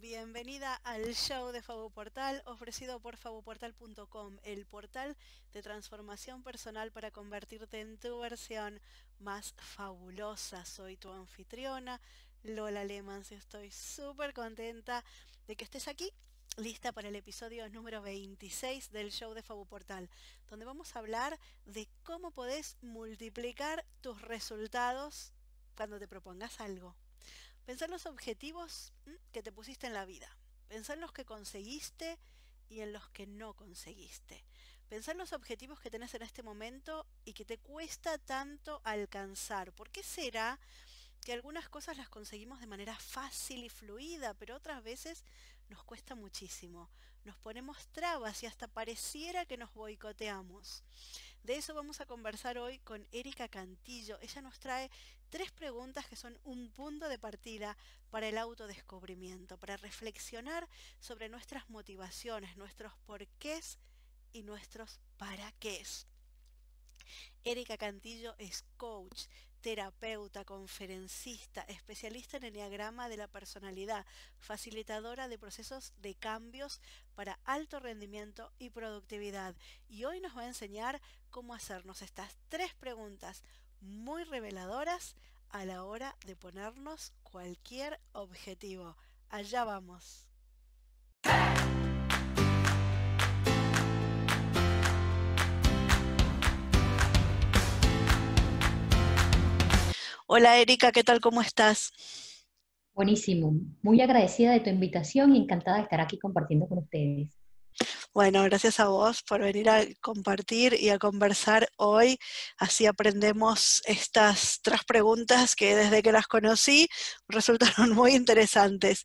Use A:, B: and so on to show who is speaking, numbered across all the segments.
A: Bienvenida al show de Portal ofrecido por fabuportal.com, el portal de transformación personal para convertirte en tu versión más fabulosa. Soy tu anfitriona, Lola Lemans, y estoy súper contenta de que estés aquí lista para el episodio número 26 del show de Portal, donde vamos a hablar de cómo podés multiplicar tus resultados cuando te propongas algo. Pensar los objetivos que te pusiste en la vida. Pensar en los que conseguiste y en los que no conseguiste. Pensar los objetivos que tenés en este momento y que te cuesta tanto alcanzar. ¿Por qué será que algunas cosas las conseguimos de manera fácil y fluida, pero otras veces nos cuesta muchísimo. Nos ponemos trabas y hasta pareciera que nos boicoteamos. De eso vamos a conversar hoy con Erika Cantillo. Ella nos trae tres preguntas que son un punto de partida para el autodescubrimiento, para reflexionar sobre nuestras motivaciones, nuestros porqués y nuestros para qué. Erika Cantillo es coach, terapeuta, conferencista, especialista en enneagrama de la personalidad, facilitadora de procesos de cambios para alto rendimiento y productividad. Y hoy nos va a enseñar cómo hacernos estas tres preguntas muy reveladoras a la hora de ponernos cualquier objetivo. Allá vamos. Hola Erika, ¿qué tal? ¿Cómo estás?
B: Buenísimo, muy agradecida de tu invitación y encantada de estar aquí compartiendo con ustedes.
A: Bueno, gracias a vos por venir a compartir y a conversar hoy. Así aprendemos estas tres preguntas que desde que las conocí resultaron muy interesantes.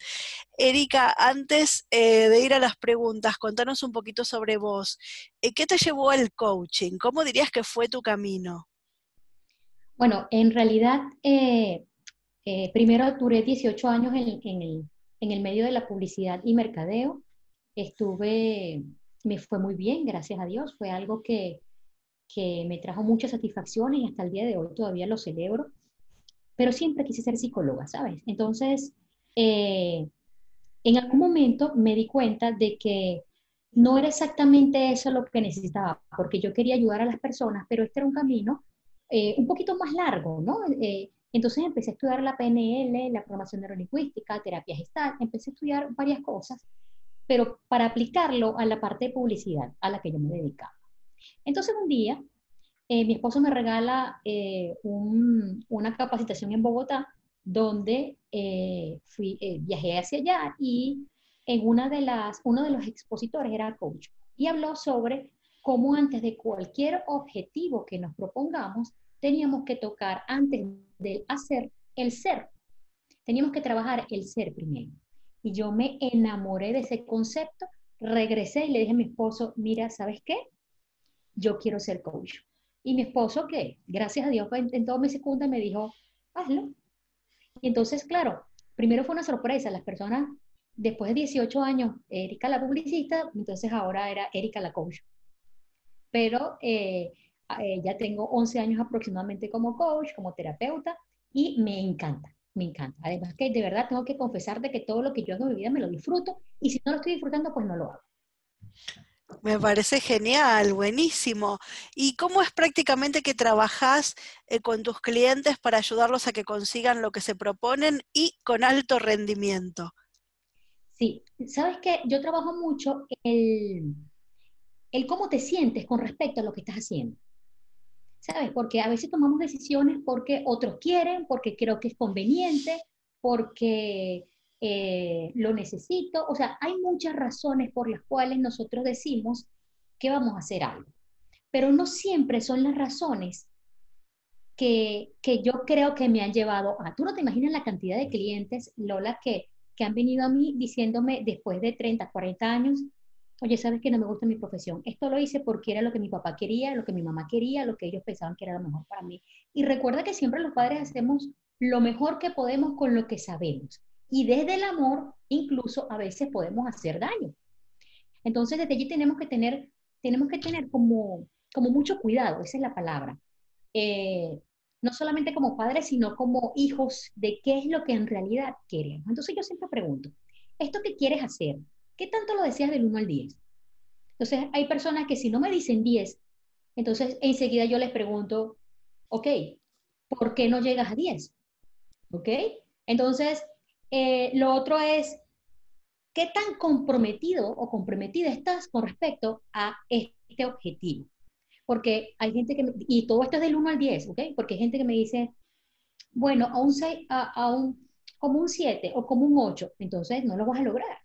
A: Erika, antes eh, de ir a las preguntas, contanos un poquito sobre vos. Eh, ¿Qué te llevó al coaching? ¿Cómo dirías que fue tu camino?
B: Bueno, en realidad, eh, eh, primero duré 18 años en, el, medio de la publicidad y mercadeo. Estuve, me fue muy bien, gracias a Dios. Fue algo que, me trajo muchas satisfacciones y hasta el día de hoy todavía lo celebro. Pero siempre quise ser psicóloga, ¿sabes? Entonces, eh, en algún momento me di cuenta de que no era exactamente eso lo que necesitaba, porque yo quería ayudar a las personas, pero este era un camino eh, un poquito más largo, ¿no? Eh, entonces empecé a estudiar la PNL, la programación neurolingüística, terapia gestal, empecé a estudiar varias cosas, pero para aplicarlo a la parte de publicidad a la que yo me dedicaba. Entonces un día, eh, mi esposo me regala una capacitación en Bogotá, donde fui, viajé hacia allá y en una de las, uno de los expositores era coach y habló sobre cómo antes de cualquier objetivo que nos propongamos, teníamos que tocar antes del hacer el ser. Teníamos que trabajar el ser primero. Y yo me enamoré de ese concepto, regresé y le dije a mi esposo, mira, ¿sabes qué? Yo quiero ser coach. Y mi esposo, que gracias a Dios en, todo mi segunda me dijo, hazlo. Y entonces, claro, primero fue una sorpresa. Las personas, después de 18 años, Erika la publicista, entonces ahora era Erika la coach pero eh, eh, ya tengo 11 años aproximadamente como coach, como terapeuta, y me encanta, me encanta. Además que de verdad tengo que confesarte que todo lo que yo hago en mi vida me lo disfruto, y si no lo estoy disfrutando, pues no lo hago.
A: Me parece genial, buenísimo. ¿Y cómo es prácticamente que trabajas eh, con tus clientes para ayudarlos a que consigan lo que se proponen y con alto rendimiento?
B: Sí, sabes que yo trabajo mucho el, el cómo te sientes con respecto a lo que estás haciendo. ¿Sabes? Porque a veces tomamos decisiones porque otros quieren, porque creo que es conveniente, porque eh, lo necesito. O sea, hay muchas razones por las cuales nosotros decimos que vamos a hacer algo. Pero no siempre son las razones que, que, yo creo que me han llevado a... Tú no te imaginas la cantidad de clientes, Lola, que, que han venido a mí diciéndome después de 30, 40 años, oye, ¿sabes que no me gusta mi profesión? Esto lo hice porque era lo que mi papá quería, lo que mi mamá quería, lo que ellos pensaban que era lo mejor para mí. Y recuerda que siempre los padres hacemos lo mejor que podemos con lo que sabemos. Y desde el amor, incluso a veces podemos hacer daño. Entonces, desde allí tenemos que tener, tenemos que tener como, como mucho cuidado, esa es la palabra. Eh, no solamente como padres, sino como hijos de qué es lo que en realidad queremos. Entonces yo siempre pregunto, ¿esto que quieres hacer? ¿Qué tanto lo deseas del 1 al 10? Entonces, hay personas que si no me dicen 10, entonces enseguida yo les pregunto, ok, ¿por qué no llegas a 10? ¿Ok? Entonces, eh, lo otro es, ¿qué tan comprometido o comprometida estás con respecto a este objetivo? Porque hay gente que, y todo esto es del 1 al 10, ¿ok? Porque hay gente que me dice, bueno, a un 6, a, un, como un 7 o como un 8, entonces no lo vas a lograr.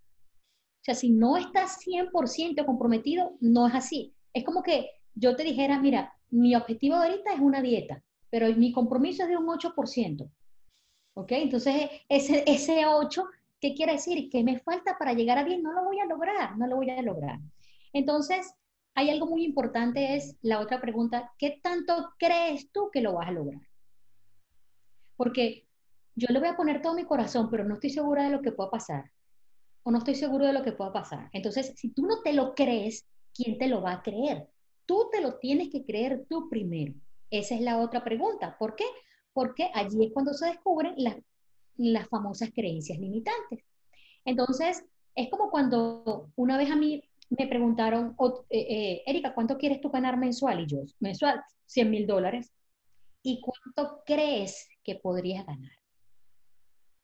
B: O sea, si no estás 100% comprometido, no es así. Es como que yo te dijera, mira, mi objetivo ahorita es una dieta, pero mi compromiso es de un 8%. ¿Ok? Entonces, ese, ese 8, ¿qué quiere decir? Que me falta para llegar a 10, no lo voy a lograr, no lo voy a lograr. Entonces, hay algo muy importante, es la otra pregunta, ¿qué tanto crees tú que lo vas a lograr? Porque yo le voy a poner todo mi corazón, pero no estoy segura de lo que pueda pasar. O no estoy seguro de lo que pueda pasar. Entonces, si tú no te lo crees, ¿quién te lo va a creer? Tú te lo tienes que creer tú primero. Esa es la otra pregunta. ¿Por qué? Porque allí es cuando se descubren las, las famosas creencias limitantes. Entonces, es como cuando una vez a mí me preguntaron, eh, Erika, ¿cuánto quieres tú ganar mensual? Y yo, mensual, 100 mil dólares. ¿Y cuánto crees que podrías ganar?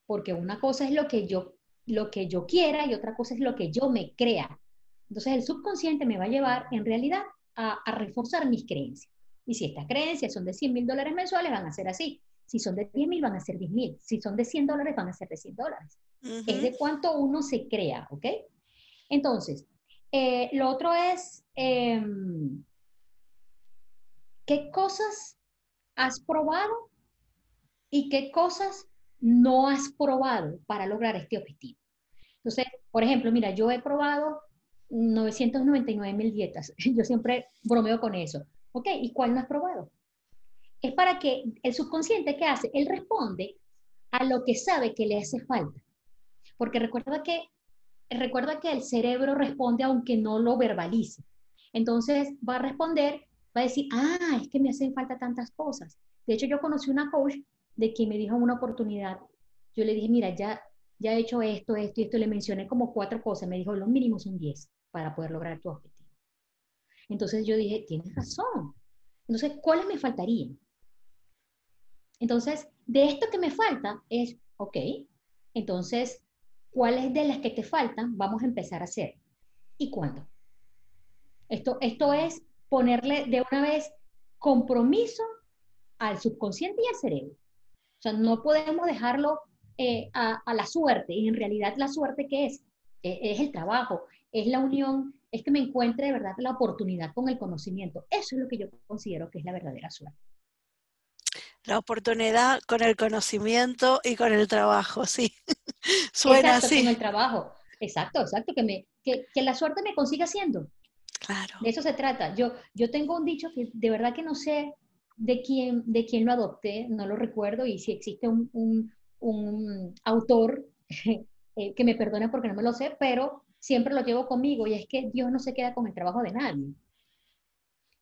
B: Porque una cosa es lo que yo lo que yo quiera y otra cosa es lo que yo me crea. Entonces el subconsciente me va a llevar en realidad a, reforzar mis creencias. Y si estas creencias son de 100 mil dólares mensuales, van a ser así. Si son de 10 mil, van a ser 10 mil. Si son de 100 dólares, van a ser de 100 dólares. Es de cuánto uno se crea, ¿ok? Entonces, eh, lo otro es, em, ¿qué cosas has probado y qué cosas no has probado para lograr este objetivo. Entonces, por ejemplo, mira, yo he probado 999 mil dietas. Yo siempre bromeo con eso. Ok, ¿y cuál no has probado? Es para que el subconsciente, ¿qué hace? Él responde a lo que sabe que le hace falta. Porque recuerda que, recuerda que el cerebro responde aunque no lo verbalice. Entonces va a responder, va a decir, ah, es que me hacen falta tantas cosas. De hecho, yo conocí una coach de que me dijo una oportunidad, yo le dije, mira, ya, ya he hecho esto, esto y esto, le mencioné como cuatro cosas, me dijo, los mínimos son 10 para poder lograr tu objetivo. Entonces yo dije, tienes razón. Entonces, ¿cuáles me faltarían? Entonces, de esto que me falta es, ok, entonces, ¿cuáles de las que te faltan vamos a empezar a hacer? ¿Y cuándo? Esto, esto es ponerle de una vez compromiso al subconsciente y al cerebro. O sea, no podemos dejarlo eh, a, la suerte. Y en realidad la suerte que es, e, es el trabajo, es la unión, es que me encuentre de verdad la oportunidad con el conocimiento. Eso es lo que yo considero que es la verdadera suerte.
A: La oportunidad con el conocimiento y con el trabajo, sí. Suena
B: exacto,
A: así.
B: Con el trabajo. Exacto, exacto. Que, me, que, que la suerte me consiga haciendo.
A: Claro.
B: De eso se trata. Yo, yo tengo un dicho que de verdad que no sé de quién, de quién lo adopté, no lo recuerdo, y si existe un, un, autor eh, que me perdone porque no me lo sé, pero siempre lo llevo conmigo y es que Dios no se queda con el trabajo de nadie.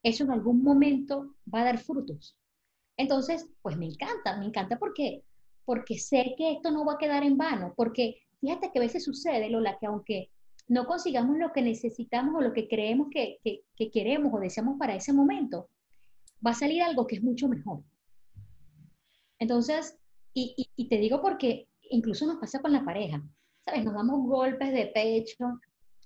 B: Eso en algún momento va a dar frutos. Entonces, pues me encanta, me encanta porque, porque sé que esto no va a quedar en vano, porque fíjate que a veces sucede, Lola, que aunque no consigamos lo que necesitamos o lo que creemos que, que, que queremos o deseamos para ese momento, va a salir algo que es mucho mejor. Entonces, y, te digo porque incluso nos pasa con la pareja, ¿sabes? Nos damos golpes de pecho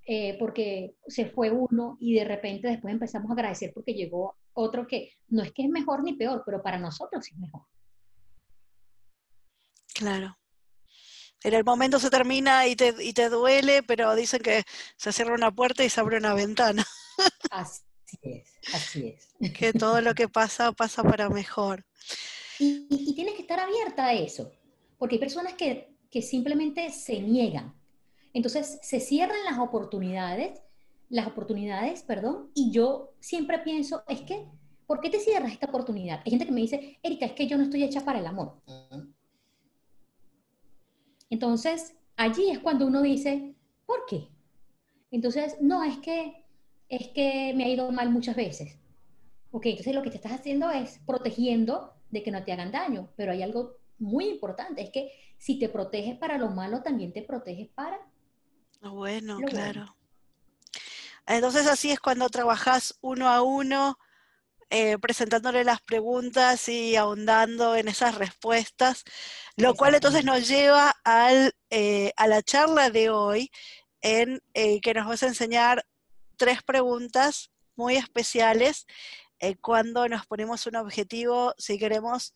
B: eh, porque se fue uno y de repente después empezamos a agradecer porque llegó otro que no es que es mejor ni peor, pero para nosotros es mejor.
A: Claro. En el momento se termina y te, y te duele, pero dicen que se cierra una puerta y se abre una ventana.
B: Así Así es, así es.
A: Que todo lo que pasa pasa para mejor.
B: Y, tienes que estar abierta a eso, porque hay personas que, que simplemente se niegan. Entonces se cierran las oportunidades, las oportunidades, perdón, y yo siempre pienso, es que, ¿por qué te cierras esta oportunidad? Hay gente que me dice, Erika, es que yo no estoy hecha para el amor. Entonces, allí es cuando uno dice, ¿por qué? Entonces, no, es que es que me ha ido mal muchas veces. Ok, entonces lo que te estás haciendo es protegiendo de que no te hagan daño, pero hay algo muy importante, es que si te proteges para lo malo, también te proteges para
A: Bueno, claro. Entonces así es cuando trabajas uno a uno, eh, presentándole las preguntas y ahondando en esas respuestas, lo cual entonces nos lleva al, eh, a la charla de hoy en eh, que nos vas a enseñar tres preguntas muy especiales cuando nos ponemos un objetivo, si queremos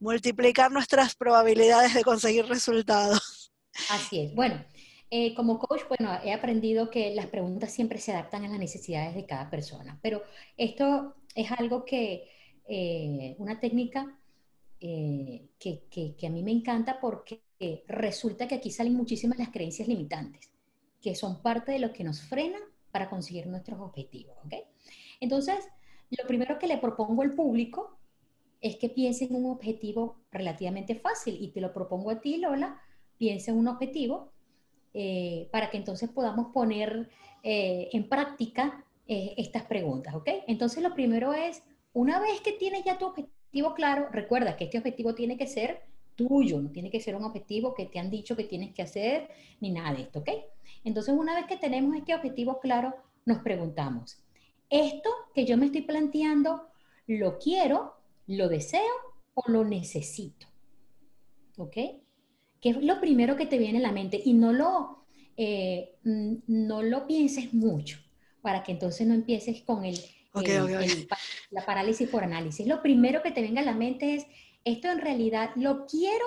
A: multiplicar nuestras probabilidades de conseguir resultados.
B: Así es. Bueno, eh, como coach, bueno, he aprendido que las preguntas siempre se adaptan a las necesidades de cada persona, pero esto es algo que, eh, una técnica eh, que, que, a mí me encanta porque resulta que aquí salen muchísimas las creencias limitantes, que son parte de lo que nos frena para conseguir nuestros objetivos, ¿ok? Entonces, lo primero que le propongo al público es que piense en un objetivo relativamente fácil y te lo propongo a ti, Lola, piensa en un objetivo eh, para que entonces podamos poner eh, en práctica eh, estas preguntas, ¿ok? Entonces lo primero es, una vez que tienes ya tu objetivo claro, recuerda que este objetivo tiene que ser tuyo, no tiene que ser un objetivo que te han dicho que tienes que hacer, ni nada de esto, ¿ok? Entonces una vez que tenemos este objetivo claro, nos preguntamos, ¿esto que yo me estoy planteando, lo quiero, lo deseo o lo necesito? ¿Ok? que es lo primero que te viene a la mente y no lo, eh, no lo pienses mucho para que entonces no empieces con el, la parálisis por análisis. Lo primero que te venga a la mente es, esto en realidad lo quiero,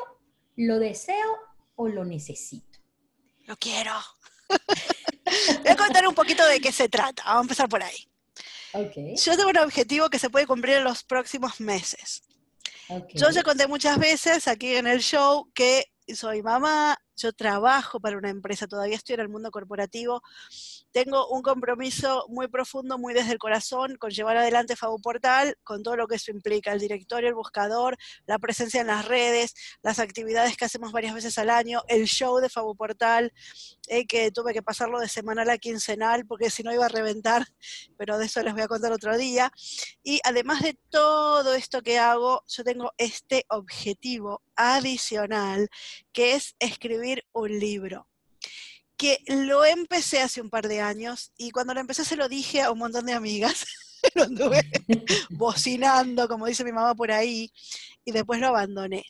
B: lo deseo o lo necesito.
A: Lo quiero. Voy a contar un poquito de qué se trata. Vamos a empezar por ahí. Yo tengo un objetivo que se puede cumplir en los próximos meses. Yo ya conté muchas veces aquí en el show que soy mamá, yo trabajo para una empresa, todavía estoy en el mundo corporativo, tengo un compromiso muy profundo, muy desde el corazón, con llevar adelante Fabu Portal, con todo lo que eso implica, el directorio, el buscador, la presencia en las redes, las actividades que hacemos varias veces al año, el show de Fabu Portal, eh, que tuve que pasarlo de semanal a quincenal porque si no iba a reventar, pero de eso les voy a contar otro día. Y además de todo esto que hago, yo tengo este objetivo adicional, que es escribir un libro que lo empecé hace un par de años y cuando lo empecé se lo dije a un montón de amigas. lo anduve bocinando, como dice mi mamá por ahí, y después lo abandoné.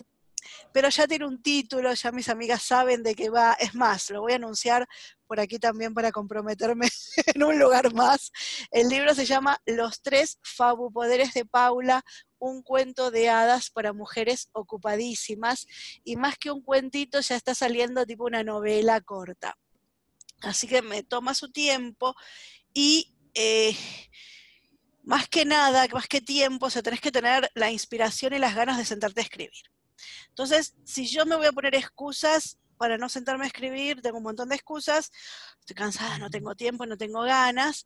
A: Pero ya tiene un título, ya mis amigas saben de qué va. Es más, lo voy a anunciar por aquí también para comprometerme en un lugar más. El libro se llama Los tres fabupoderes de Paula, un cuento de hadas para mujeres ocupadísimas. Y más que un cuentito, ya está saliendo tipo una novela corta. Así que me toma su tiempo y eh, más que nada, más que tiempo, o sea, tenés que tener la inspiración y las ganas de sentarte a escribir. Entonces, si yo me voy a poner excusas para no sentarme a escribir, tengo un montón de excusas, estoy cansada, no tengo tiempo, no tengo ganas,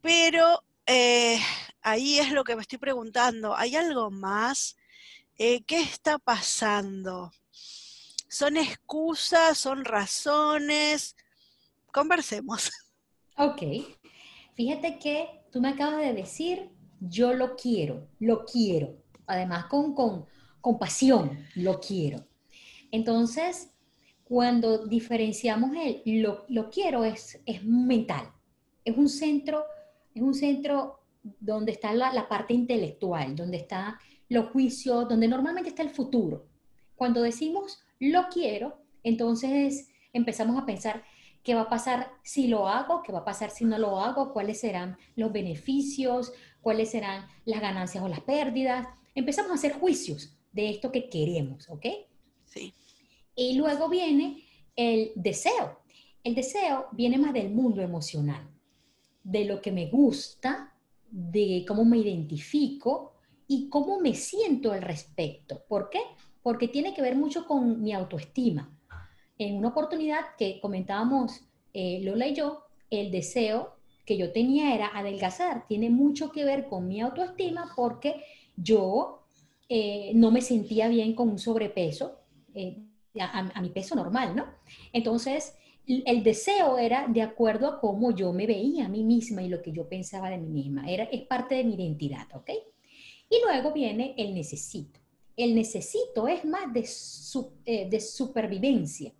A: pero eh, ahí es lo que me estoy preguntando, ¿hay algo más? Eh, ¿Qué está pasando? ¿Son excusas? ¿Son razones? conversemos.
B: Ok. Fíjate que tú me acabas de decir, yo lo quiero, lo quiero. Además, con, con, pasión, lo quiero. Entonces, cuando diferenciamos el lo, quiero, es, es mental. Es un centro, es un centro donde está la, la parte intelectual, donde están los juicios, donde normalmente está el futuro. Cuando decimos lo quiero, entonces empezamos a pensar, qué va a pasar si lo hago, qué va a pasar si no lo hago, cuáles serán los beneficios, cuáles serán las ganancias o las pérdidas. Empezamos a hacer juicios de esto que queremos, ¿ok?
A: Sí.
B: Y luego viene el deseo. El deseo viene más del mundo emocional, de lo que me gusta, de cómo me identifico y cómo me siento al respecto. ¿Por qué? Porque tiene que ver mucho con mi autoestima en una oportunidad que comentábamos eh, Lola y yo, el deseo que yo tenía era adelgazar. Tiene mucho que ver con mi autoestima porque yo eh, no me sentía bien con un sobrepeso, eh, a, mi peso normal, ¿no? Entonces, el deseo era de acuerdo a cómo yo me veía a mí misma y lo que yo pensaba de mí misma. Era, es parte de mi identidad, ¿ok? Y luego viene el necesito. El necesito es más de, de supervivencia.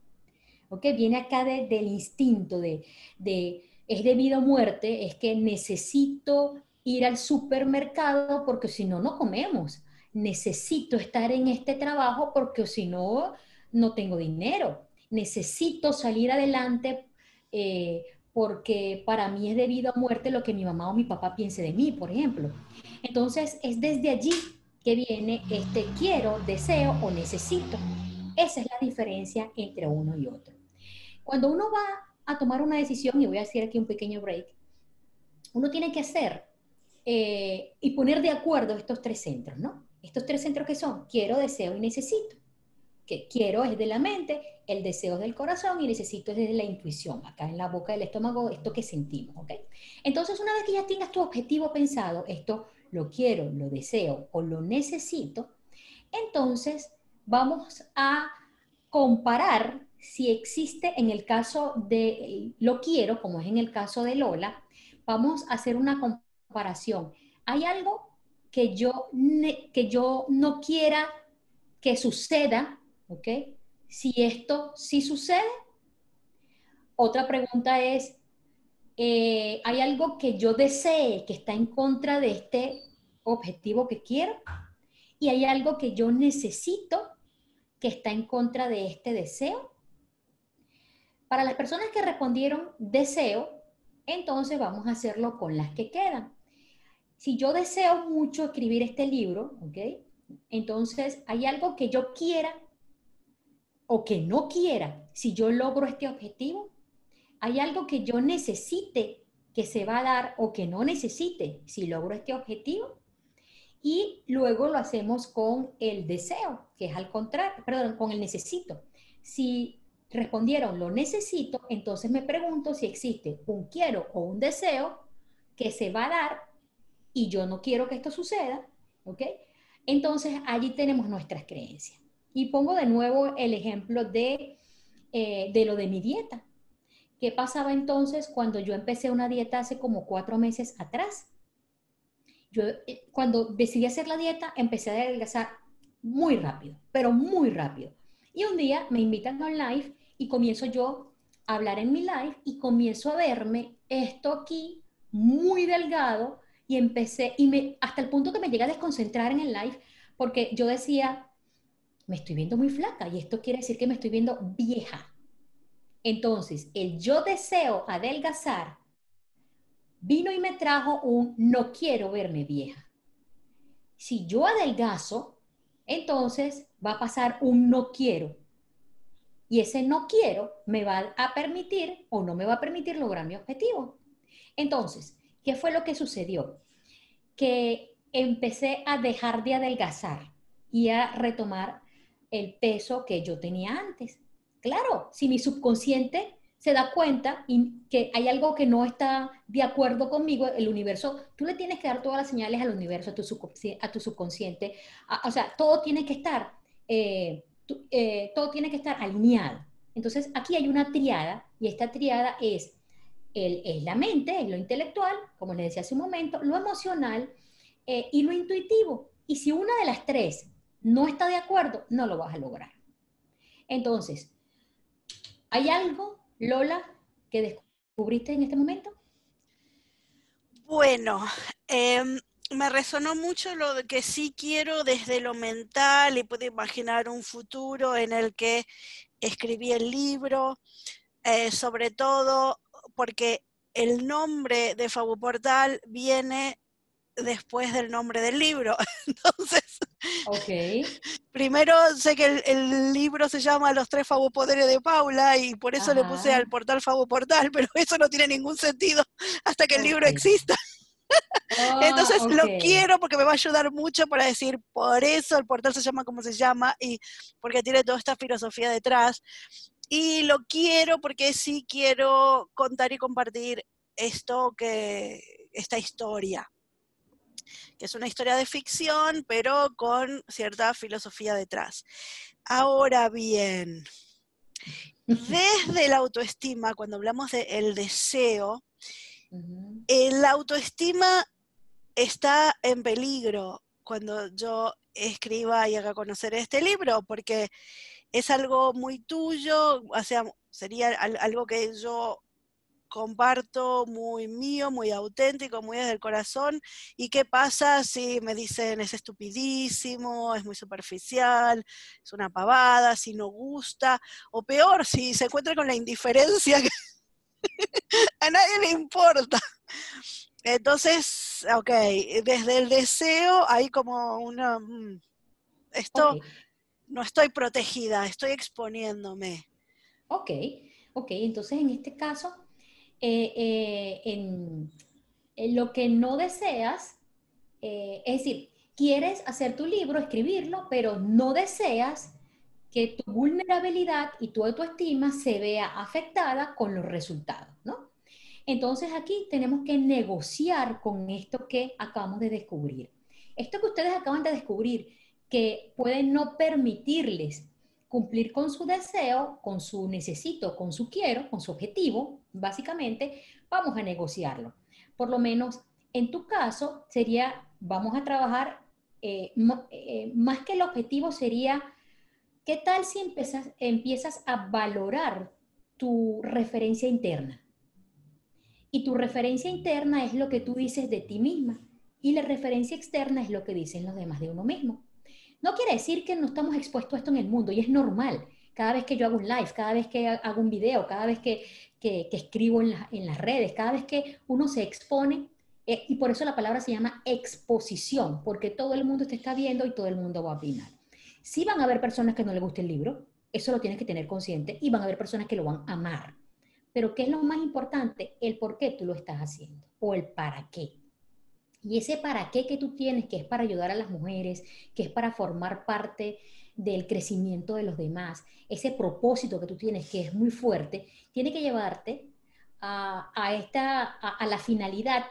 B: ¿ok? Viene acá del instinto, de, de, es debido a muerte, es que necesito ir al supermercado porque si no, no comemos. Necesito estar en este trabajo porque si no, no tengo dinero. Necesito salir adelante eh, porque para mí es debido a muerte lo que mi mamá o mi papá piense de mí, por ejemplo. Entonces, es desde allí que viene este quiero, deseo o necesito. Esa es la diferencia entre uno y otro. Cuando uno va a tomar una decisión, y voy a hacer aquí un pequeño break, uno tiene que hacer eh, y poner de acuerdo estos tres centros, ¿no? Estos tres centros que son quiero, deseo y necesito. Que quiero es de la mente, el deseo es del corazón y necesito es de la intuición, acá en la boca del estómago, esto que sentimos, ¿ok? Entonces, una vez que ya tengas tu objetivo pensado, esto lo quiero, lo deseo o lo necesito, entonces vamos a comparar si existe en el caso de lo quiero, como es en el caso de Lola, vamos a hacer una comparación. ¿Hay algo que yo, que yo no quiera que suceda? ¿Ok? Si esto sí sucede. Otra pregunta es, eh, ¿hay algo que yo desee que está en contra de este objetivo que quiero? ¿Y hay algo que yo necesito que está en contra de este deseo? Para las personas que respondieron deseo, entonces vamos a hacerlo con las que quedan. Si yo deseo mucho escribir este libro, ¿ok? Entonces, ¿hay algo que yo quiera o que no quiera si yo logro este objetivo? ¿Hay algo que yo necesite que se va a dar o que no necesite si logro este objetivo? Y luego lo hacemos con el deseo, que es al contrario, perdón, con el necesito. Si respondieron lo necesito, entonces me pregunto si existe un quiero o un deseo que se va a dar y yo no quiero que esto suceda, ¿ok? Entonces allí tenemos nuestras creencias. Y pongo de nuevo el ejemplo de, eh, de lo de mi dieta. ¿Qué pasaba entonces cuando yo empecé una dieta hace como cuatro meses atrás? Yo eh, cuando decidí hacer la dieta empecé a adelgazar muy rápido, pero muy rápido. Y un día me invitan a un live y comienzo yo a hablar en mi live y comienzo a verme esto aquí muy delgado y empecé, y me, hasta el punto que me llega a desconcentrar en el live, porque yo decía, me estoy viendo muy flaca y esto quiere decir que me estoy viendo vieja. Entonces, el yo deseo adelgazar vino y me trajo un no quiero verme vieja. Si yo adelgazo, entonces va a pasar un no quiero. Y ese no quiero me va a permitir o no me va a permitir lograr mi objetivo. Entonces, ¿qué fue lo que sucedió? Que empecé a dejar de adelgazar y a retomar el peso que yo tenía antes. Claro, si mi subconsciente se da cuenta y que hay algo que no está de acuerdo conmigo, el universo, tú le tienes que dar todas las señales al universo, a tu, subconsciente, a o sea, todo tiene que estar eh, eh, todo tiene que estar alineado. Entonces, aquí hay una triada y esta triada es, el, es la mente, es lo intelectual, como les decía hace un momento, lo emocional eh, y lo intuitivo. Y si una de las tres no está de acuerdo, no lo vas a lograr. Entonces, ¿hay algo, Lola, que descubriste en este momento?
A: Bueno, eh, me resonó mucho lo de que sí quiero desde lo mental y puedo imaginar un futuro en el que escribí el libro, eh, sobre todo porque el nombre de Fabu Portal viene después del nombre del libro. Entonces, primero sé que el, libro se llama Los tres Poderes de Paula y por eso le puse al portal Fabu Portal, pero eso no tiene ningún sentido hasta que el libro exista. Entonces ah, lo quiero porque me va a ayudar mucho para decir, por eso el portal se llama como se llama y porque tiene toda esta filosofía detrás. Y lo quiero porque sí quiero contar y compartir esto que, esta historia, que es una historia de ficción, pero con cierta filosofía detrás. Ahora bien, desde la autoestima, cuando hablamos del el deseo, la autoestima está en peligro cuando yo escriba y haga conocer este libro, porque es algo muy tuyo, o sea, Sería algo que yo comparto muy mío, muy auténtico, muy desde el corazón. ¿Y qué pasa si me dicen es estupidísimo, es muy superficial, es una pavada, si no gusta? O peor, si se encuentra con la indiferencia a nadie le importa. Entonces, ok, desde el deseo hay como una... Mm, esto no estoy protegida, estoy exponiéndome.
B: Ok, ok, entonces en este caso, eh, eh, en, lo que no deseas, eh, es decir, quieres hacer tu libro, escribirlo, pero no deseas que tu vulnerabilidad y tu autoestima se vea afectada con los resultados, ¿no? Entonces aquí tenemos que negociar con esto que acabamos de descubrir. Esto que ustedes acaban de descubrir, que puede no permitirles cumplir con su deseo, con su necesito, con su quiero, con su objetivo, básicamente, vamos a negociarlo. Por lo menos en tu caso sería, vamos a trabajar, eh, eh, más que el objetivo sería, ¿qué tal si empiezas, empiezas a valorar tu referencia interna? Y tu referencia interna es lo que tú dices de ti misma y la referencia externa es lo que dicen los demás de uno mismo. No quiere decir que no estamos expuestos a esto en el mundo y es normal. Cada vez que yo hago un live, cada vez que hago un video, cada vez que, escribo en, las redes, cada vez que uno se expone, eh, y por eso la palabra se llama exposición, porque todo el mundo te está viendo y todo el mundo va a opinar. Sí van a haber personas que no les guste el libro, eso lo tienes que tener consciente, y van a haber personas que lo van a amar. Pero ¿qué es lo más importante? El por qué tú lo estás haciendo o el para qué. Y ese para qué que tú tienes, que es para ayudar a las mujeres, que es para formar parte del crecimiento de los demás, ese propósito que tú tienes, que es muy fuerte, tiene que llevarte a, esta, a la finalidad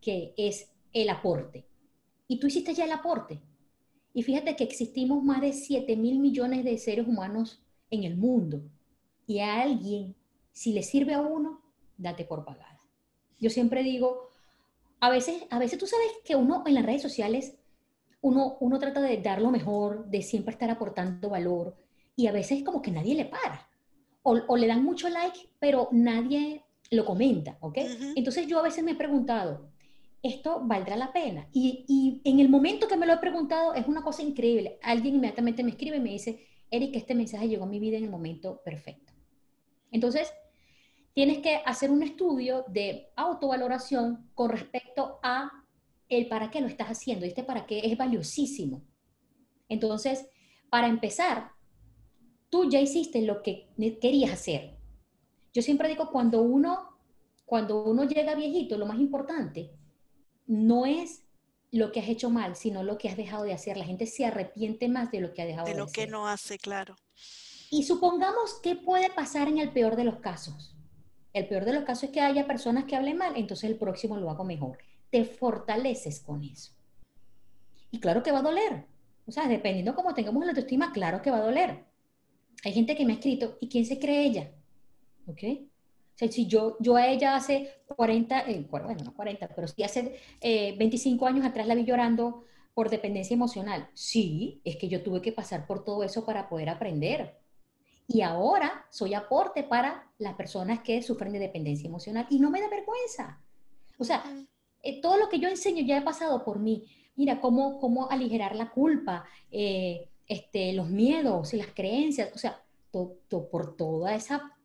B: que es el aporte. Y tú hiciste ya el aporte. Y fíjate que existimos más de 7 mil millones de seres humanos en el mundo. Y a alguien si le sirve a uno, date por pagada. Yo siempre digo, a veces, a veces tú sabes que uno en las redes sociales, uno, uno trata de dar lo mejor, de siempre estar aportando valor, y a veces como que nadie le para. O, le dan mucho like, pero nadie lo comenta, ¿ok? Entonces yo a veces me he preguntado, ¿esto valdrá la pena? Y, y, en el momento que me lo he preguntado es una cosa increíble. Alguien inmediatamente me escribe y me dice, Eric, este mensaje llegó a mi vida en el momento perfecto. Entonces, tienes que hacer un estudio de autovaloración con respecto a el para qué lo estás haciendo. Este para qué es valiosísimo. Entonces, para empezar, tú ya hiciste lo que querías hacer. Yo siempre digo, cuando uno, cuando uno llega viejito, lo más importante no es lo que has hecho mal, sino lo que has dejado de hacer. La gente se arrepiente más de lo que ha dejado de,
A: hacer.
B: De
A: lo que no hace, claro.
B: Y supongamos qué puede pasar en el peor de los casos. El peor de los casos es que haya personas que hablen mal, entonces el próximo lo hago mejor. Te fortaleces con eso. Y claro que va a doler. O sea, dependiendo cómo tengamos la autoestima, claro que va a doler. Hay gente que me ha escrito, ¿y quién se cree ella? ¿Ok? O sea, si yo, yo a ella hace 40, eh, bueno, no 40, pero si hace 25 eh, años atrás la vi llorando por dependencia emocional. Sí, es que yo tuve que pasar por todo eso para poder aprender y ahora soy aporte para las personas que sufren de dependencia emocional y no me da vergüenza. O sea, eh, todo lo que yo enseño ya he pasado por mí. Mira, cómo, cómo aligerar la culpa, eh, este, los miedos y las creencias, o sea, por toda esa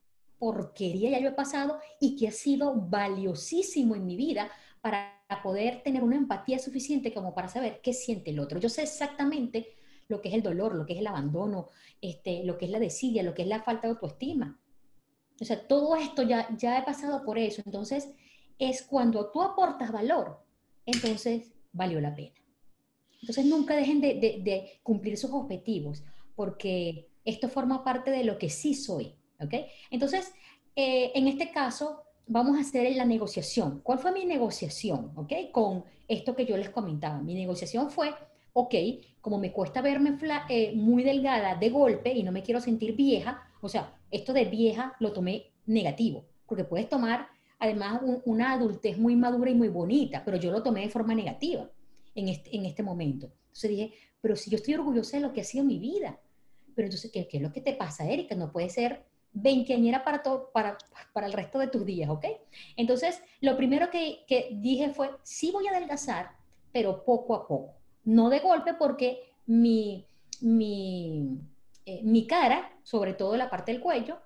B: porquería ya yo he pasado y que ha sido valiosísimo en mi vida para poder tener una empatía suficiente como para saber qué siente el otro. Yo sé exactamente lo que es el dolor, lo que es el abandono, este, lo que es la desidia, lo que es la falta de autoestima. O sea, todo esto ya, ya he pasado por eso. Entonces, es cuando tú aportas valor, entonces valió la pena. Entonces, nunca dejen de, cumplir sus objetivos, porque esto forma parte de lo que sí soy. ¿Ok? Entonces, eh, en este caso, vamos a hacer la negociación. ¿Cuál fue mi negociación? ¿Ok? Con esto que yo les comentaba. Mi negociación fue ok, como me cuesta verme eh, muy delgada de golpe y no me quiero sentir vieja, o sea, esto de vieja lo tomé negativo, porque puedes tomar además una adultez muy madura y muy bonita, pero yo lo tomé de forma negativa en este, en este momento. Entonces dije, pero si yo estoy orgullosa de lo que ha sido mi vida, pero entonces, ¿qué, es lo que te pasa, Erika? No puede ser veinteañera para, para, para el resto de tus días, ¿ok? Entonces, lo primero que, que dije fue, sí voy a adelgazar, pero poco a poco, no de golpe porque mi, mi, eh, mi cara, sobre todo la parte del cuello,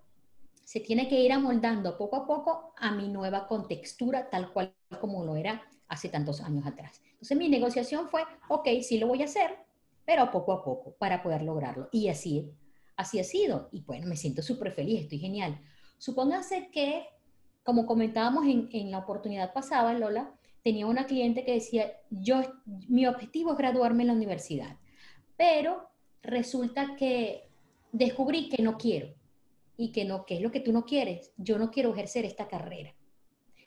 B: se tiene que ir amoldando poco a poco a mi nueva contextura, tal cual como lo era hace tantos años atrás. Entonces mi negociación fue, ok, sí lo voy a hacer, pero poco a poco para poder lograrlo. Y así, así ha sido. Y bueno, me siento súper feliz, estoy genial. Supónganse que, como comentábamos en, en la oportunidad pasada, Lola, tenía una cliente que decía, yo, mi objetivo es graduarme en la universidad, pero resulta que descubrí que no quiero y que no, ¿qué es lo que tú no quieres? Yo no quiero ejercer esta carrera.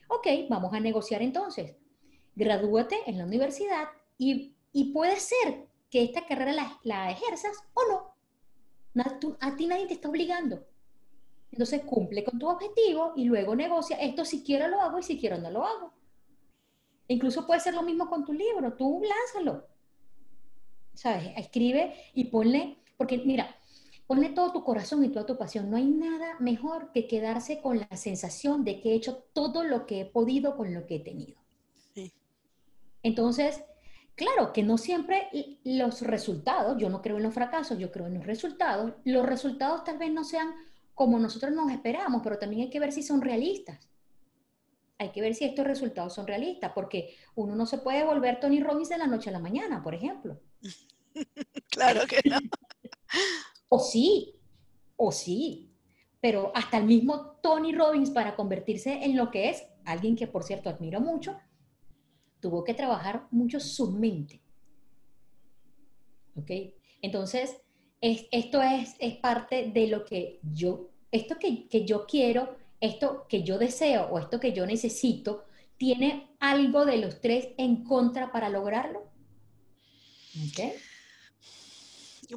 B: Ok, vamos a negociar entonces. Gradúate en la universidad y, y puede ser que esta carrera la, la ejerzas o no. a ti nadie te está obligando. Entonces cumple con tu objetivo y luego negocia esto si quiero lo hago y si quiero no lo hago. Incluso puede ser lo mismo con tu libro, tú lánzalo. ¿Sabes? Escribe y ponle, porque mira, Ponle todo tu corazón y toda tu pasión. No hay nada mejor que quedarse con la sensación de que he hecho todo lo que he podido con lo que he tenido. Entonces, claro que no siempre los resultados, yo no creo en los fracasos, yo creo en los resultados. Los resultados tal vez no sean como nosotros nos esperamos, pero también hay que ver si son realistas. Hay que ver si estos resultados son realistas, porque uno no se puede volver Tony Robbins de la noche a la mañana, por ejemplo.
A: claro que no.
B: O sí, o sí. Pero hasta el mismo Tony Robbins para convertirse en lo que es, alguien que por cierto admiro mucho, tuvo que trabajar mucho su mente. ¿Ok? Entonces, esto es, es, parte de lo que yo, esto que, que yo quiero, esto que yo deseo o esto que yo necesito, tiene algo de los tres en contra para lograrlo. ¿Ok?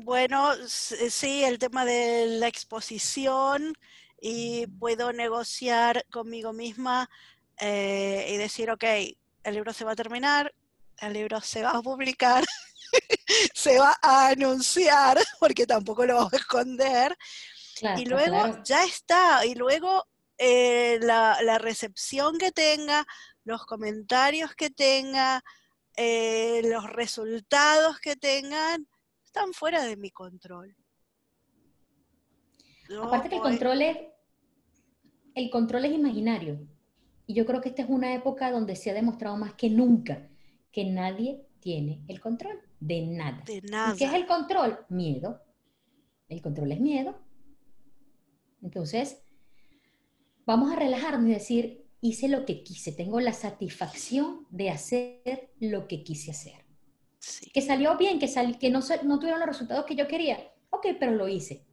A: Bueno, eh, sí, el tema de la exposición y puedo negociar conmigo misma eh, y decir, ok, el libro se va a terminar, el libro se va a publicar, se va a anunciar, porque tampoco lo vamos a esconder, y luego ya está, y luego eh, la, la, recepción que tenga, los comentarios que tenga, los resultados que tengan, están fuera de mi control.
B: Aparte que el control es, el control es imaginario. Y yo creo que esta es una época donde se ha demostrado más que nunca que nadie tiene el control de nada.
A: De nada.
B: ¿Y qué es el control? Miedo. El control es miedo. Entonces, vamos a relajarnos y decir, hice lo que quise, tengo la satisfacción de hacer lo que quise hacer. Que salió bien, que, que no, no tuvieron los resultados que yo quería. Ok, pero lo hice.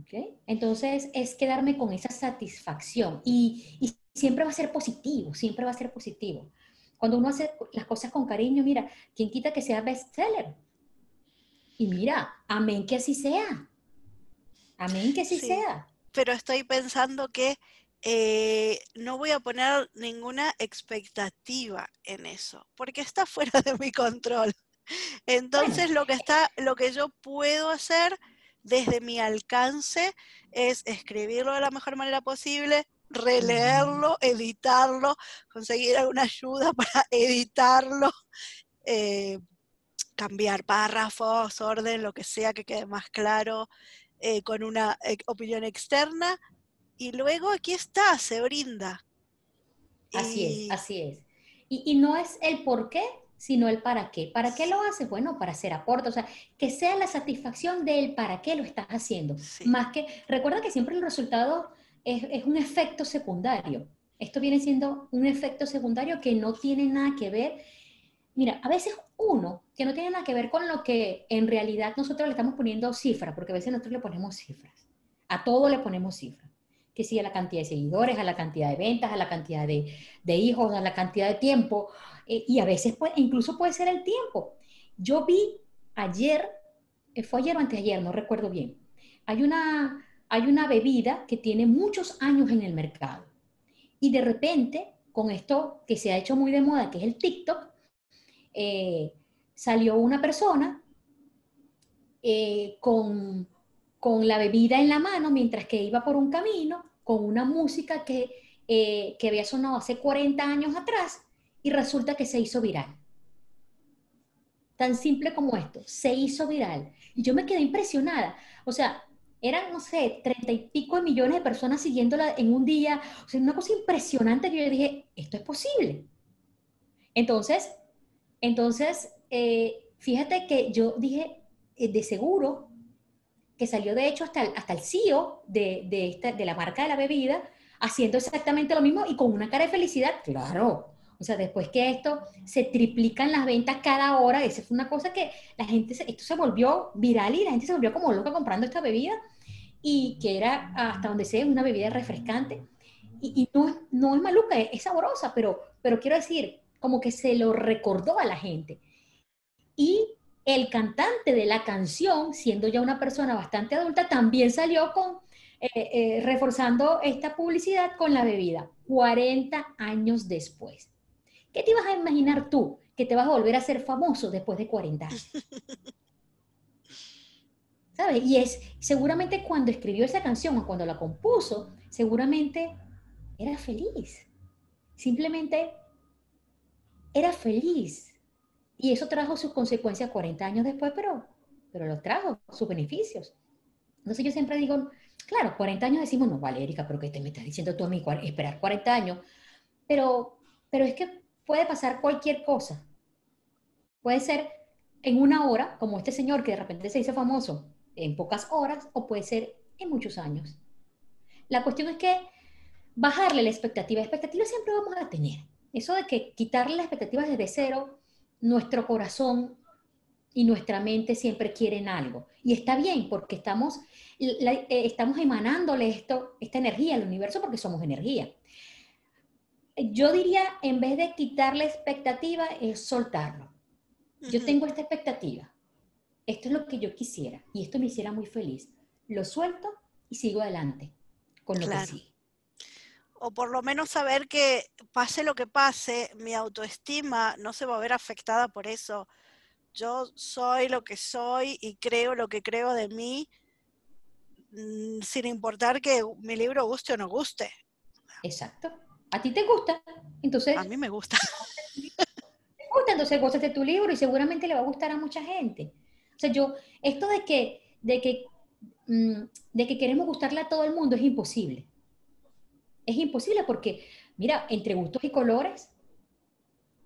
B: ¿Okay? Entonces es quedarme con esa satisfacción y, y, siempre va a ser positivo, siempre va a ser positivo. Cuando uno hace las cosas con cariño, mira, ¿quién quita que sea bestseller? Y mira, amén que así sea. Amén que así sea.
A: Pero estoy pensando que eh, no voy a poner ninguna expectativa en eso, porque está fuera de mi control. Entonces lo que está, lo que yo puedo hacer desde mi alcance es escribirlo de la mejor manera posible, releerlo, editarlo, conseguir alguna ayuda para editarlo, eh, cambiar párrafos, orden, lo que sea que quede más claro, eh, con una opinión externa y luego aquí está, se brinda.
B: Así es, así es. Y, no es el por qué, sino el para qué. ¿Para qué lo haces? Bueno, para hacer aporte, o sea, que sea la satisfacción del para qué lo estás haciendo. Más que, recuerda que siempre el resultado es, es, un efecto secundario. Esto viene siendo un efecto secundario que no tiene nada que ver. Mira, a veces uno que no tiene nada que ver con lo que en realidad nosotros le estamos poniendo cifras, porque a veces nosotros le ponemos cifras. A todo le ponemos cifras que sí a la cantidad de seguidores, a la cantidad de ventas, a la cantidad de, hijos, a la cantidad de tiempo, eh, y a veces incluso puede ser el tiempo. Yo vi ayer, eh, fue ayer o anteayer, no recuerdo bien, hay una, hay una bebida que tiene muchos años en el mercado, y de repente, con esto que se ha hecho muy de moda, que es el TikTok, eh, salió una persona con con la bebida en la mano mientras que iba por un camino, con una música que, eh, que había sonado hace 40 años atrás y resulta que se hizo viral. Tan simple como esto, se hizo viral. Y yo me quedé impresionada. O sea, eran, no sé, treinta y pico de millones de personas siguiéndola en un día. O sea, una cosa impresionante que yo dije, esto es posible. Entonces, entonces, eh, fíjate que yo dije, eh, de seguro, que salió de hecho hasta el, hasta el CEO de, de, esta, de la marca de la bebida, haciendo exactamente lo mismo y con una cara de felicidad, claro. O sea, después que esto se triplican las ventas cada hora, esa fue una cosa que la gente, esto se volvió viral y la gente se volvió como loca comprando esta bebida y que era hasta donde sea una bebida refrescante. Y, no, no es maluca, es, es, saborosa, pero, pero quiero decir, como que se lo recordó a la gente. Y el cantante de la canción, siendo ya una persona bastante adulta, también salió con, eh, eh, reforzando esta publicidad con la bebida, 40 años después. ¿Qué te ibas a imaginar tú? Que te vas a volver a ser famoso después de 40 años. ¿Sabes? Y es, seguramente cuando escribió esa canción o cuando la compuso, seguramente era feliz. Simplemente era feliz. Y eso trajo sus consecuencias 40 años después, pero, pero lo trajo, sus beneficios. Entonces yo siempre digo, claro, 40 años decimos, no, Valérica, pero ¿qué te me estás diciendo tú a mí? Esperar 40 años. Pero, pero es que puede pasar cualquier cosa. Puede ser en una hora, como este señor que de repente se hizo famoso en pocas horas, o puede ser en muchos años. La cuestión es que bajarle la expectativa. Expectativa siempre vamos a tener. Eso de que quitarle las expectativas desde cero nuestro corazón y nuestra mente siempre quieren algo. Y está bien, porque estamos, eh, estamos emanándole esto, esta energía al universo porque somos energía. Yo diría, en vez de quitarle expectativa, es soltarlo. Yo tengo esta expectativa. Esto es lo que yo quisiera y esto me hiciera muy feliz. Lo suelto y sigo adelante con lo que sí
A: o por lo menos saber que pase lo que pase, mi autoestima no se va a ver afectada por eso. Yo soy lo que soy y creo lo que creo de mí, mm, sin importar que mi libro guste o no guste.
B: Exacto. A ti te gusta, entonces...
A: A mí me gusta.
B: Te gusta, entonces gozas de tu libro y seguramente le va a gustar a mucha gente. O sea, yo, esto de que, de que, mm, de que queremos gustarle a todo el mundo es imposible es imposible porque, mira, entre gustos y colores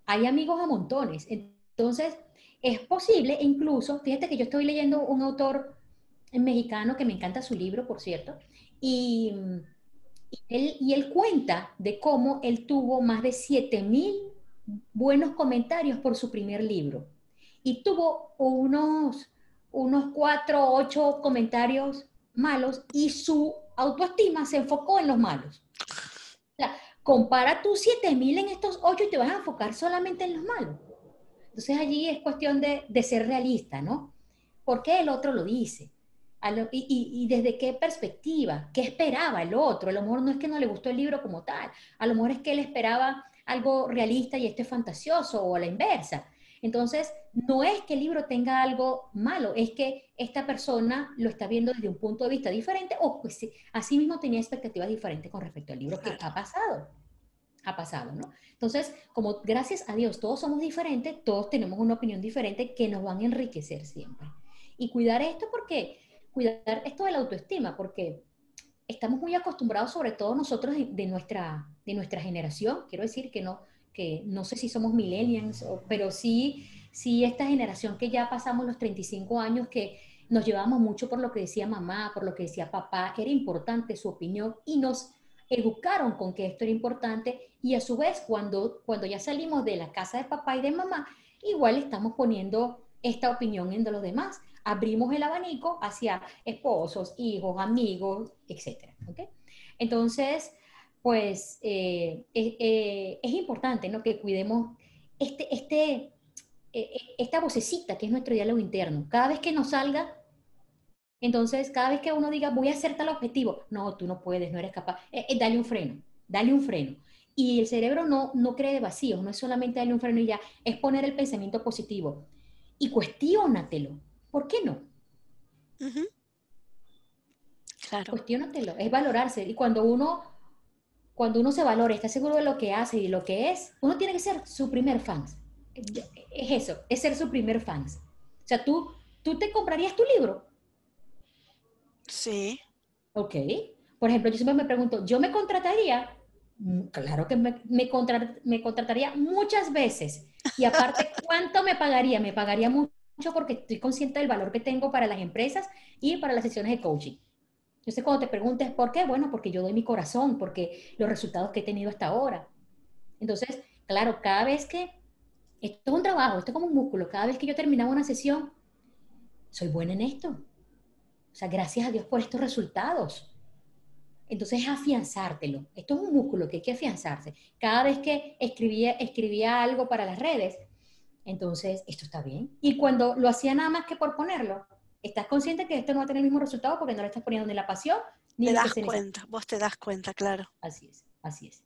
B: hay amigos a montones. Entonces, es posible, incluso, fíjate que yo estoy leyendo un autor mexicano que me encanta su libro, por cierto, y, él, y él cuenta de cómo él tuvo más de 7 mil buenos comentarios por su primer libro y tuvo unos, unos 4 o 8 comentarios malos y su autoestima se enfocó en los malos compara tus 7000 en estos 8 y te vas a enfocar solamente en los malos. Entonces allí es cuestión de, ser realista, ¿no? ¿Por qué el otro lo dice? y, desde qué perspectiva? ¿Qué esperaba el otro? A lo mejor no es que no le gustó el libro como tal, a lo mejor es que él esperaba algo realista y este es fantasioso o a la inversa. Entonces, no es que el libro tenga algo malo, es que esta persona lo está viendo desde un punto de vista diferente o pues así mismo tenía expectativas diferentes con respecto al libro que ha pasado. Ha pasado, ¿no? Entonces, como gracias a Dios todos somos diferentes, todos tenemos una opinión diferente que nos van a enriquecer siempre. Y cuidar esto porque, cuidar esto de la autoestima, porque estamos muy acostumbrados, sobre todo nosotros de, nuestra, de nuestra generación, quiero decir que no, que no sé si somos millennials, pero sí, sí esta generación que ya pasamos los 35 años, que nos llevamos mucho por lo que decía mamá, por lo que decía papá, era importante su opinión y nos educaron con que esto era importante y a su vez cuando, cuando ya salimos de la casa de papá y de mamá, igual estamos poniendo esta opinión en los demás. Abrimos el abanico hacia esposos, hijos, amigos, etc. Entonces, pues eh, eh, es importante ¿no? que cuidemos este, este, eh, esta vocecita que es nuestro diálogo interno. Cada vez que nos salga, entonces cada vez que uno diga voy a hacer tal objetivo, no, tú no puedes, no eres capaz, dale un freno, dale un freno. Y el cerebro no, no cree vacío, no es solamente darle un freno y ya, es poner el pensamiento positivo. Y cuestiónatelo. ¿Por qué no? Claro. Cuestiónatelo, es valorarse. Y cuando uno, cuando uno se valora, está seguro de lo que hace y lo que es, uno tiene que ser su primer fan. Es eso, es ser su primer fan. O sea, tú, tú te comprarías tu libro.
A: Sí.
B: Ok. Por ejemplo, yo siempre me pregunto, ¿yo me contrataría? Mm, claro que me, me, me contrataría muchas veces. Y aparte, ¿cuánto me pagaría? Me pagaría mucho porque estoy consciente del valor que tengo para las empresas y para las sesiones de coaching. Entonces, cuando te preguntes por qué, bueno, porque yo doy mi corazón, porque los resultados que he tenido hasta ahora. Entonces, claro, cada vez que, esto es un trabajo, esto es como un músculo, cada vez que yo terminaba una sesión, soy buena en esto. O sea, gracias a Dios por estos resultados. Entonces, afianzártelo. Esto es un músculo que hay que afianzarse. Cada vez que escribía, escribía algo para las redes, entonces, esto está bien. Y cuando lo hacía nada más que por ponerlo, estás consciente que esto no va a tener el mismo resultado porque no le estás poniendo ni la pasión ni
A: te das cuenta, vos te das cuenta, claro.
B: Así es, así es.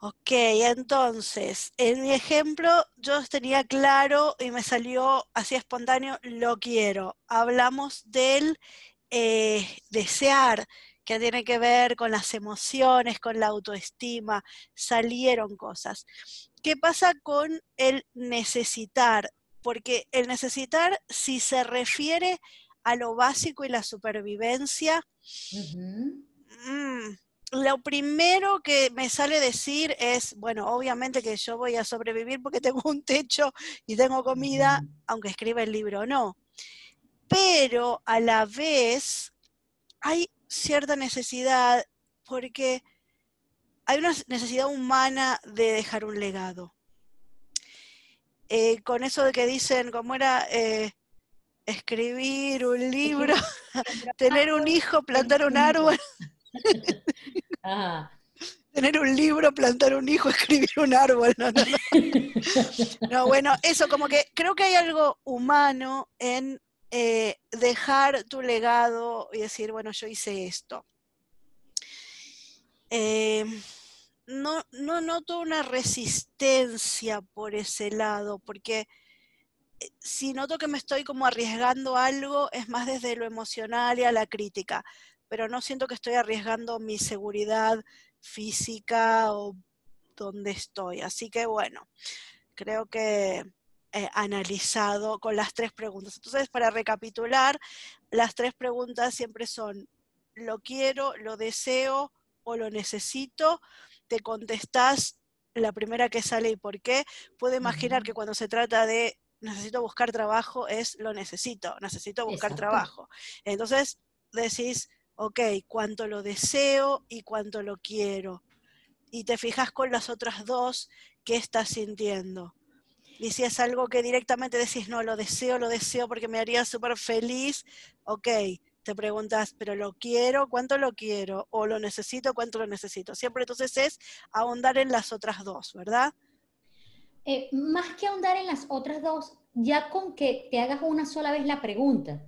A: Ok, entonces, en mi ejemplo yo tenía claro y me salió así espontáneo, lo quiero. Hablamos del eh, desear, que tiene que ver con las emociones, con la autoestima, salieron cosas. ¿Qué pasa con el necesitar? Porque el necesitar, si se refiere a lo básico y la supervivencia, mm, lo primero que me sale decir es, bueno, obviamente que yo voy a sobrevivir porque tengo un techo y tengo comida, aunque escriba el libro o no. Pero a la vez hay cierta necesidad porque hay una necesidad humana de dejar un legado. Eh, con eso de que dicen, ¿cómo era? Eh, escribir un libro, tener un hijo, plantar un árbol. Tener un libro, plantar un hijo, escribir un árbol. no, bueno, eso, como que creo que hay algo humano en eh, dejar tu legado y decir, bueno, yo hice esto. Eh, no, no noto una resistencia por ese lado, porque eh, si noto que me estoy como arriesgando algo, es más desde lo emocional y a la crítica, pero no siento que estoy arriesgando mi seguridad física o donde estoy. Así que bueno, creo que eh, analizado con las tres preguntas. Entonces, para recapitular, las tres preguntas siempre son, lo quiero, lo deseo o lo necesito. Te contestás la primera que sale y por qué. Puedo imaginar que cuando se trata de necesito buscar trabajo es lo necesito, necesito buscar trabajo. Entonces decís, ok, cuánto lo deseo y cuánto lo quiero. Y te fijas con las otras dos, ¿qué estás sintiendo? Y si es algo que directamente decís, no, lo deseo, lo deseo porque me haría súper feliz, ok, te preguntas, pero lo quiero, ¿cuánto lo quiero? O lo necesito, ¿cuánto lo necesito? Siempre entonces es ahondar en las otras dos, ¿verdad?
B: Eh, más que ahondar en las otras dos, ya con que te hagas una sola vez la pregunta.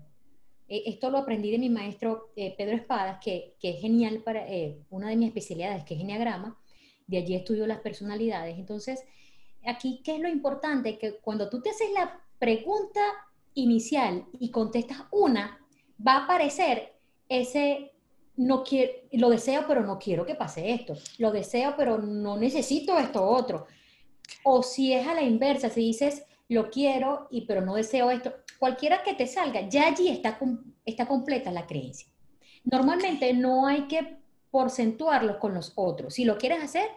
B: Eh, esto lo aprendí de mi maestro eh, Pedro Espadas, que, que, es genial para una de mis especialidades, que es Geniagrama. De allí estudio las personalidades. Entonces, aquí, ¿qué es lo importante? Que cuando tú te haces la pregunta inicial y contestas una, va a aparecer ese no quiero, lo deseo, pero no quiero que pase esto. Lo deseo, pero no necesito esto otro. O si es a la inversa, si dices lo quiero y pero no deseo esto, cualquiera que te salga, ya allí está, está completa la creencia. Normalmente no hay que porcentuarlo con los otros. Si lo quieres hacer,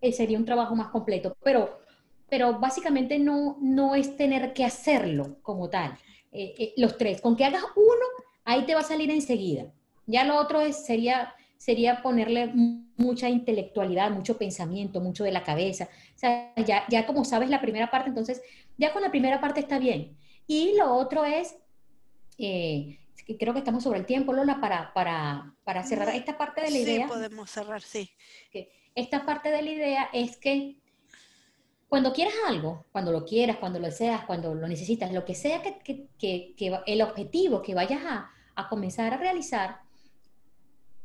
B: eh, sería un trabajo más completo, pero pero básicamente no, no es tener que hacerlo como tal. Eh, eh, los tres, con que hagas uno, ahí te va a salir enseguida. Ya lo otro es, sería, sería ponerle mucha intelectualidad, mucho pensamiento, mucho de la cabeza. O sea, ya, ya como sabes la primera parte, entonces ya con la primera parte está bien. Y lo otro es, eh, creo que estamos sobre el tiempo, Lola, para, para, para cerrar esta parte de la idea.
A: Sí, podemos cerrar, sí.
B: Esta parte de la idea es que cuando quieras algo, cuando lo quieras, cuando lo deseas, cuando lo necesitas, lo que sea que, el objetivo que vayas a, comenzar a realizar,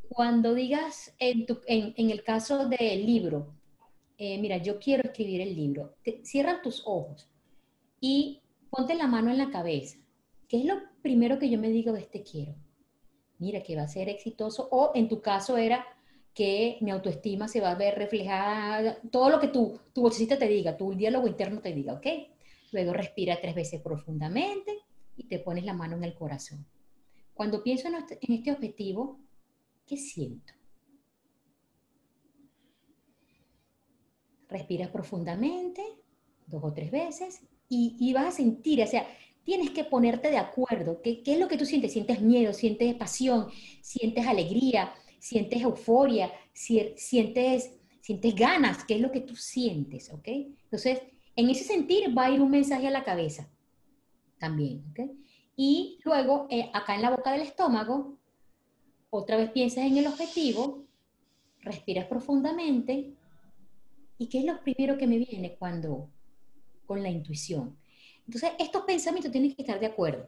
B: cuando digas en, el caso del libro, eh, mira, yo quiero escribir el libro, cierra tus ojos y ponte la mano en la cabeza. ¿Qué es lo primero que yo me digo de este quiero? mira que va a ser exitoso, o en tu caso era que mi autoestima se va a ver reflejada, todo lo que tu, tu bolsita te diga, tu diálogo interno te diga, ¿ok? Luego respira tres veces profundamente y te pones la mano en el corazón. Cuando pienso en este, objetivo, ¿qué siento? Respiras profundamente, dos o tres veces, y, vas a sentir, o sea, tienes que ponerte de acuerdo. ¿Qué, ¿Qué, es lo que tú sientes? ¿Sientes miedo? ¿Sientes pasión? ¿Sientes alegría? ¿Sientes euforia? ¿Sientes, sientes ganas? ¿Qué es lo que tú sientes? ¿Ok? Entonces, en ese sentir va a ir un mensaje a la cabeza también. ¿Ok? Y luego, eh, acá en la boca del estómago, otra vez piensas en el objetivo, respiras profundamente. ¿Y qué es lo primero que me viene cuando con la intuición. Entonces, estos pensamientos tienen que estar de acuerdo.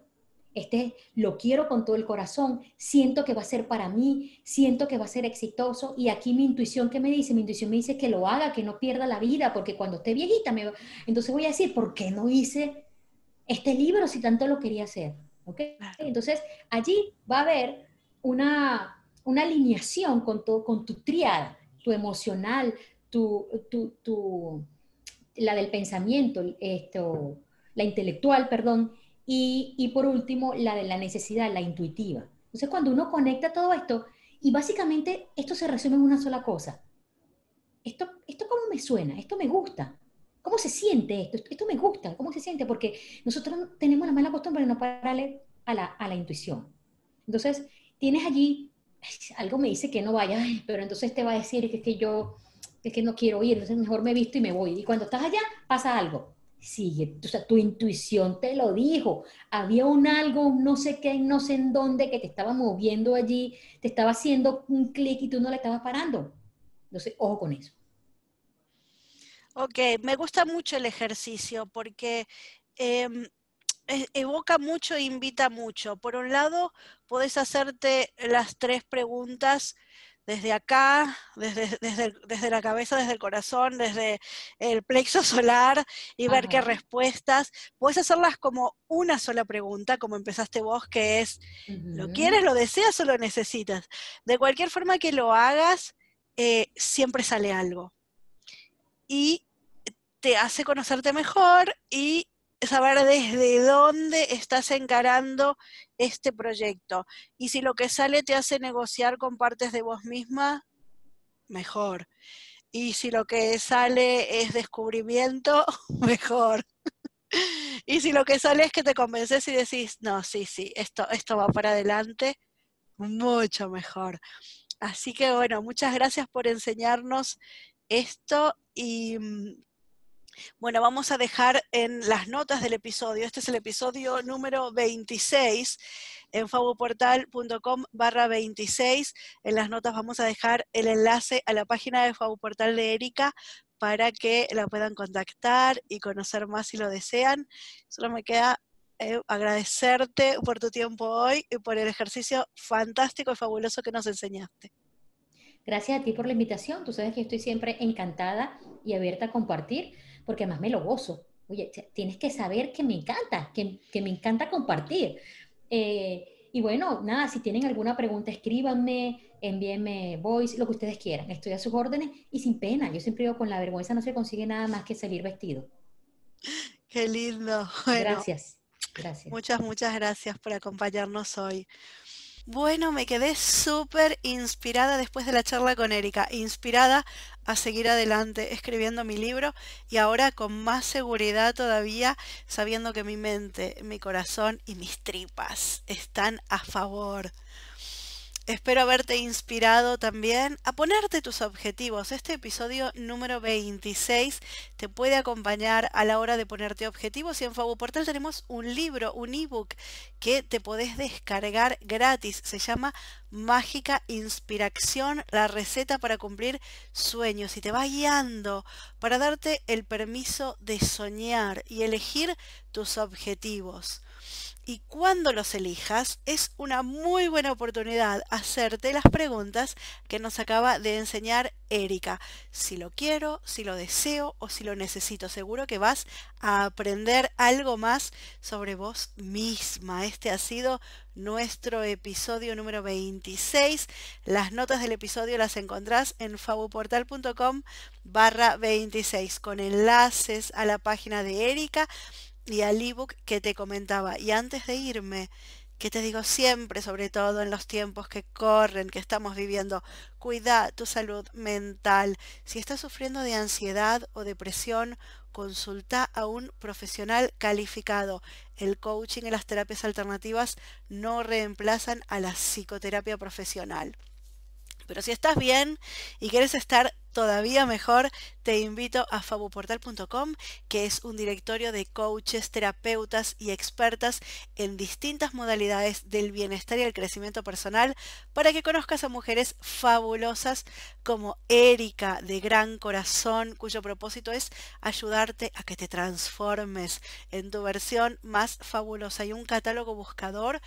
B: Este lo quiero con todo el corazón, siento que va a ser para mí, siento que va a ser exitoso y aquí mi intuición que me dice, mi intuición me dice que lo haga, que no pierda la vida, porque cuando esté viejita me entonces voy a decir, ¿por qué no hice este libro si tanto lo quería hacer? ¿Okay? Entonces, allí va a haber una, una alineación con, todo, con tu triada, tu emocional, tu, tu, tu la del pensamiento, esto, la intelectual, perdón, y, por último la de la necesidad, la intuitiva. Entonces cuando uno conecta todo esto, y básicamente esto se resume en una sola cosa. Esto, esto cómo me suena, esto me gusta, ¿Cómo se siente esto? Esto me gusta, ¿cómo se siente? Porque nosotros tenemos la mala costumbre de no pararle a la, a la intuición. Entonces, tienes allí, algo me dice que no vaya, pero entonces te va a decir que es que yo es que no quiero ir, entonces mejor me visto y me voy. Y cuando estás allá, pasa algo. Sigue, o sea, tu intuición te lo dijo. Había un algo, no sé qué, no sé en dónde, que te estaba moviendo allí, te estaba haciendo un clic y tú no le estabas parando. Entonces, ojo con eso.
A: Ok, me gusta mucho el ejercicio porque em, evoca mucho e invita mucho. Por un lado, puedes hacerte las tres preguntas desde acá, desde, desde, la cabeza, desde el corazón, desde el plexo solar y ver qué respuestas. Puedes hacerlas como una sola pregunta, como empezaste vos, que es, ¿lo quieres, lo deseas o lo necesitas? De cualquier forma que lo hagas, eh, siempre sale algo. Y te hace conocerte mejor y saber desde dónde estás encarando este proyecto. Y si lo que sale te hace negociar con partes de vos misma, mejor. Y si lo que sale es descubrimiento, mejor. y si lo que sale es que te convences y decís, no, sí, sí, esto, esto va para adelante, mucho mejor. Así que bueno, muchas gracias por enseñarnos esto y mm, bueno, vamos a dejar en las notas del episodio, este es el episodio número 26, en fabuportal.com barra 26. En las notas vamos a dejar el enlace a la página de Fabuportal de Erika para que la puedan contactar y conocer más si lo desean. Solo me queda eh, agradecerte por tu tiempo hoy y por el ejercicio fantástico y fabuloso que nos enseñaste.
B: Gracias a ti por la invitación. Tú sabes que estoy siempre encantada y abierta a compartir porque además me lo gozo. Oye, tienes que saber que me encanta, que, me encanta compartir. Eh, y bueno, nada, si tienen alguna pregunta, escríbanme, envíenme voice, lo que ustedes quieran. Estoy a sus órdenes y sin pena. Yo siempre digo, con la vergüenza no se consigue nada más que salir vestido.
A: Qué lindo.
B: gracias. Gracias.
A: Muchas, muchas gracias por acompañarnos hoy. Bueno, me quedé súper inspirada después de la charla con Erika, inspirada a seguir adelante escribiendo mi libro y ahora con más seguridad todavía sabiendo que mi mente, mi corazón y mis tripas están a favor. Espero haberte inspirado también a ponerte tus objetivos. Este episodio número 26 te puede acompañar a la hora de ponerte objetivos y en Portal tenemos un libro, un ebook que te podés descargar gratis. Se llama Mágica Inspiración, la receta para cumplir sueños y te va guiando para darte el permiso de soñar y elegir tus objetivos. Y cuando los elijas es una muy buena oportunidad hacerte las preguntas que nos acaba de enseñar Erika. Si lo quiero, si lo deseo o si lo necesito. Seguro que vas a aprender algo más sobre vos misma. Este ha sido nuestro episodio número 26. Las notas del episodio las encontrás en fabuportal.com barra 26 con enlaces a la página de Erika y al ebook que te comentaba. Y antes de irme, que te digo siempre, sobre todo en los tiempos que corren, que estamos viviendo, cuida tu salud mental. Si estás sufriendo de ansiedad o depresión, consulta a un profesional calificado. El coaching y las terapias alternativas no reemplazan a la psicoterapia profesional. Pero si estás bien y quieres estar todavía mejor, te invito a fabuportal.com, que es un directorio de coaches, terapeutas y expertas en distintas modalidades del bienestar y el crecimiento personal para que conozcas a mujeres fabulosas como Erika de gran corazón, cuyo propósito es ayudarte a que te transformes en tu versión más fabulosa y un catálogo buscador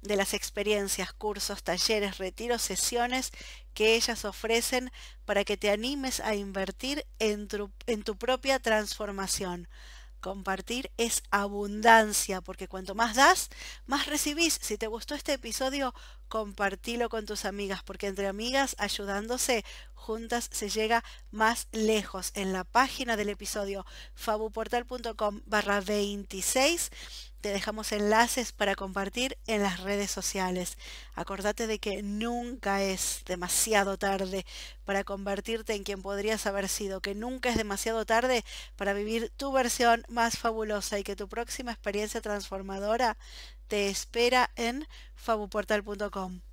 A: de las experiencias, cursos, talleres, retiros, sesiones que ellas ofrecen para que te animes a invertir en tu, propia transformación. Compartir es abundancia, porque cuanto más das, más recibís. Si te gustó este episodio, compartilo con tus amigas, porque entre amigas, ayudándose, juntas se llega más lejos. En la página del episodio fabuportal.com barra 26 te dejamos enlaces para compartir en las redes sociales. Acordate de que nunca es demasiado tarde para convertirte en quien podrías haber sido, que nunca es demasiado tarde para vivir tu versión más fabulosa y que tu próxima experiencia transformadora te espera en fabuportal.com.